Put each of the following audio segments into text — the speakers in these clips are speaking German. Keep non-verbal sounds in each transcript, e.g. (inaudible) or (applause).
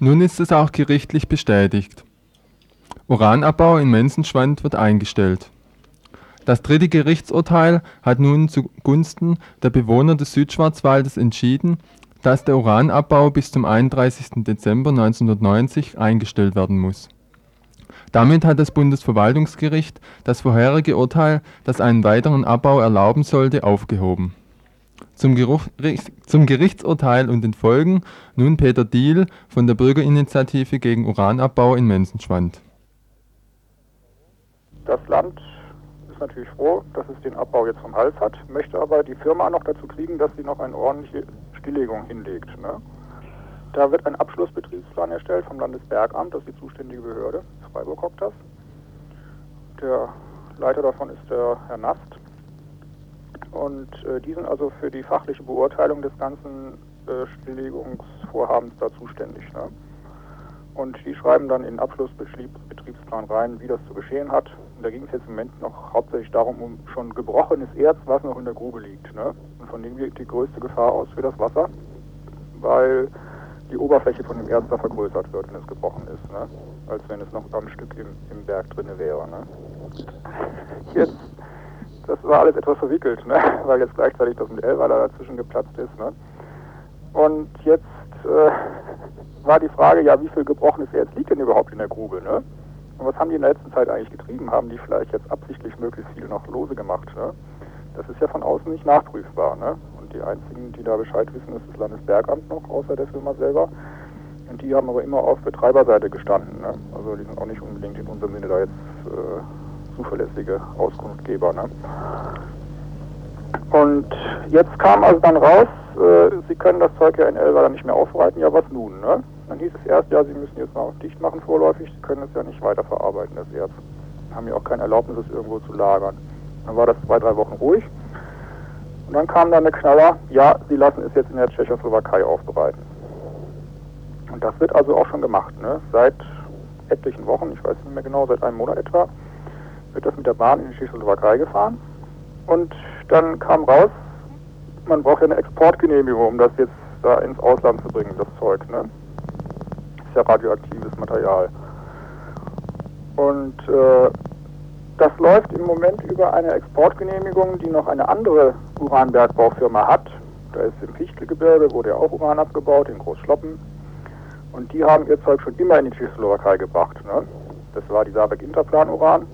Nun ist es auch gerichtlich bestätigt. Uranabbau in Menzenschwand wird eingestellt. Das dritte Gerichtsurteil hat nun zugunsten der Bewohner des Südschwarzwaldes entschieden, dass der Uranabbau bis zum 31. Dezember 1990 eingestellt werden muss. Damit hat das Bundesverwaltungsgericht das vorherige Urteil, das einen weiteren Abbau erlauben sollte, aufgehoben. Zum, zum Gerichtsurteil und den Folgen nun Peter Diehl von der Bürgerinitiative gegen Uranabbau in Menzenschwand. Das Land ist natürlich froh, dass es den Abbau jetzt vom Hals hat, möchte aber die Firma noch dazu kriegen, dass sie noch eine ordentliche Stilllegung hinlegt. Ne? Da wird ein Abschlussbetriebsplan erstellt vom Landesbergamt, das ist die zuständige Behörde, Freiburg hockt. Der Leiter davon ist der Herr Nast. Und äh, die sind also für die fachliche Beurteilung des ganzen äh, Stilllegungsvorhabens da zuständig. Ne? Und die schreiben dann in den Abschlussbetriebsplan rein, wie das zu geschehen hat. Und da ging es jetzt im Moment noch hauptsächlich darum, um schon gebrochenes Erz, was noch in der Grube liegt. Ne? Und von dem geht die größte Gefahr aus für das Wasser, weil die Oberfläche von dem Erz da vergrößert wird, wenn es gebrochen ist. Ne? Als wenn es noch ein Stück im, im Berg drin wäre. Ne? Jetzt, das war alles etwas verwickelt, ne? (laughs) weil jetzt gleichzeitig das mit Elweiler dazwischen geplatzt ist. Ne? Und jetzt äh, (laughs) war die Frage, ja, wie viel gebrochenes Erz liegt denn überhaupt in der Grube? Ne? Und was haben die in der letzten Zeit eigentlich getrieben? Haben die vielleicht jetzt absichtlich möglichst viel noch lose gemacht? Ne? Das ist ja von außen nicht nachprüfbar. Ne? Und die einzigen, die da Bescheid wissen, ist das Landesbergamt noch, außer der Firma selber. Und die haben aber immer auf Betreiberseite gestanden. Ne? Also die sind auch nicht unbedingt in unserem Sinne da jetzt äh, zuverlässige Auskunftgeber. Ne? Und jetzt kam also dann raus, äh, Sie können das Zeug ja in dann nicht mehr aufbereiten, ja was nun, ne? Dann hieß es erst, ja, Sie müssen jetzt mal dicht machen vorläufig, Sie können es ja nicht weiterverarbeiten, das Erz. Haben ja auch keine Erlaubnis, es irgendwo zu lagern. Dann war das zwei, drei Wochen ruhig. Und dann kam dann der Knaller, ja, Sie lassen es jetzt in der Tschechoslowakei aufbereiten. Und das wird also auch schon gemacht, ne? Seit etlichen Wochen, ich weiß nicht mehr genau, seit einem Monat etwa, wird das mit der Bahn in die Tschechoslowakei gefahren. Und dann kam raus, man braucht ja eine Exportgenehmigung, um das jetzt da ins Ausland zu bringen, das Zeug. Ne? Ist ja radioaktives Material. Und äh, das läuft im Moment über eine Exportgenehmigung, die noch eine andere Uranbergbaufirma hat. Da ist im Fichtelgebirge, wurde ja auch Uran abgebaut, in Großschloppen. Und die haben ihr Zeug schon immer in die Tschechoslowakei gebracht. Ne? Das war die Sabeck Interplan Uran.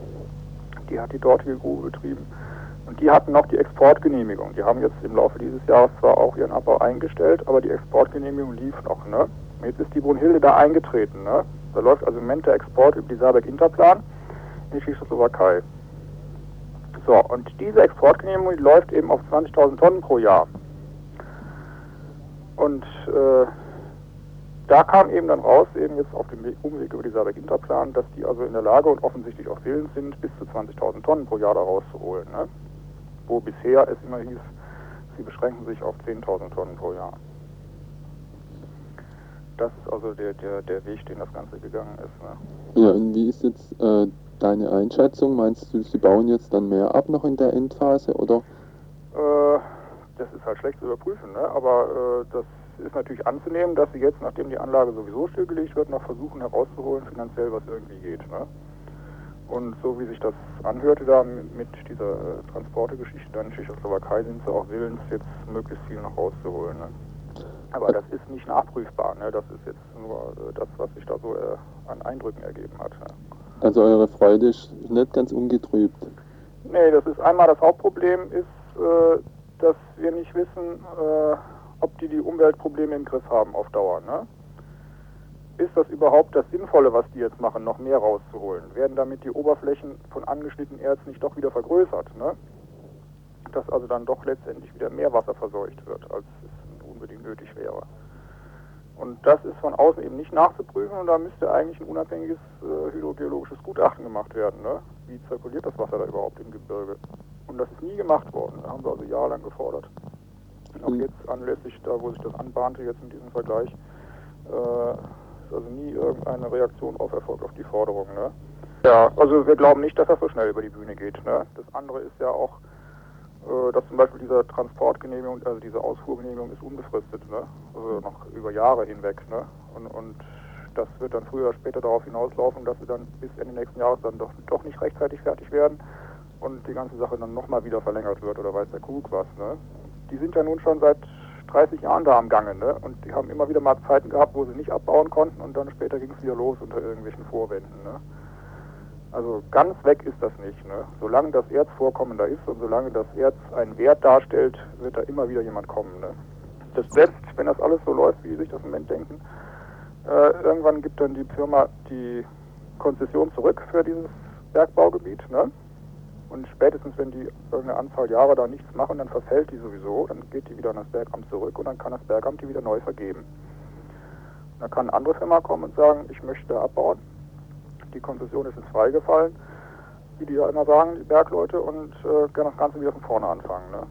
Die hat die dortige Grube betrieben. Und die hatten noch die Exportgenehmigung. Die haben jetzt im Laufe dieses Jahres zwar auch ihren Abbau eingestellt, aber die Exportgenehmigung lief noch. Ne? Jetzt ist die Brunhilde da eingetreten. Ne? Da läuft also im Moment der Export über die Saarbeck Interplan in die Tschechoslowakei. So, und diese Exportgenehmigung die läuft eben auf 20.000 Tonnen pro Jahr. Und äh, da kam eben dann raus, eben jetzt auf dem Umweg über die Saarbeck Interplan, dass die also in der Lage und offensichtlich auch willens sind, bis zu 20.000 Tonnen pro Jahr da rauszuholen. Ne? wo bisher es immer hieß, sie beschränken sich auf 10.000 Tonnen pro Jahr. Das ist also der, der, der Weg, den das Ganze gegangen ist. Ne? Ja, und wie ist jetzt äh, deine Einschätzung? Meinst du, sie bauen jetzt dann mehr ab noch in der Endphase oder? Äh, das ist halt schlecht zu überprüfen, ne? aber äh, das ist natürlich anzunehmen, dass sie jetzt, nachdem die Anlage sowieso stillgelegt wird, noch versuchen herauszuholen, finanziell was irgendwie geht. Ne? Und so wie sich das anhörte da mit dieser äh, Transportegeschichte dann in Tschechoslowakei, sind sie auch willens, jetzt möglichst viel noch rauszuholen. Ne? Aber das ist nicht nachprüfbar. Ne? Das ist jetzt nur äh, das, was sich da so äh, an Eindrücken ergeben hat. Ne? Also eure Freude ist nicht ganz ungetrübt. Nee, das ist einmal das Hauptproblem ist, äh, dass wir nicht wissen, ob die die Umweltprobleme im Griff haben auf Dauer. Ne? ist das überhaupt das Sinnvolle, was die jetzt machen, noch mehr rauszuholen? Werden damit die Oberflächen von angeschnittenen Erz nicht doch wieder vergrößert? Ne? Dass also dann doch letztendlich wieder mehr Wasser verseucht wird, als es unbedingt nötig wäre. Und das ist von außen eben nicht nachzuprüfen und da müsste eigentlich ein unabhängiges äh, hydrogeologisches Gutachten gemacht werden. Ne? Wie zirkuliert das Wasser da überhaupt im Gebirge? Und das ist nie gemacht worden. Da haben wir also jahrelang gefordert. Und auch jetzt anlässlich da, wo sich das anbahnte, jetzt in diesem Vergleich, äh, ist also nie irgendeine Reaktion auf erfolgt auf die Forderung. Ne? Ja, also wir glauben nicht, dass das so schnell über die Bühne geht. Ne? Das andere ist ja auch, äh, dass zum Beispiel diese Transportgenehmigung, also diese Ausfuhrgenehmigung ist unbefristet, ne? also noch über Jahre hinweg. Ne? Und, und Das wird dann früher oder später darauf hinauslaufen, dass sie dann bis Ende nächsten Jahres dann doch, doch nicht rechtzeitig fertig werden und die ganze Sache dann nochmal wieder verlängert wird oder weiß der Kuckuck was. Ne? Die sind ja nun schon seit 30 Jahren da am Gange ne? und die haben immer wieder mal Zeiten gehabt, wo sie nicht abbauen konnten und dann später ging es wieder los unter irgendwelchen Vorwänden. Ne? Also ganz weg ist das nicht. Ne? Solange das Erzvorkommen da ist und solange das Erz einen Wert darstellt, wird da immer wieder jemand kommen. Ne? Das setzt, wenn das alles so läuft, wie Sie sich das im Moment denken, äh, irgendwann gibt dann die Firma die Konzession zurück für dieses Bergbaugebiet. Ne? Und spätestens, wenn die irgendeine Anzahl Jahre da nichts machen, dann verfällt die sowieso, dann geht die wieder an das Bergamt zurück und dann kann das Bergamt die wieder neu vergeben. Da kann eine andere Firma kommen und sagen, ich möchte abbauen. Die Konzession ist jetzt freigefallen, wie die ja immer sagen, die Bergleute, und äh, gerne das Ganze wieder von vorne anfangen. Ne?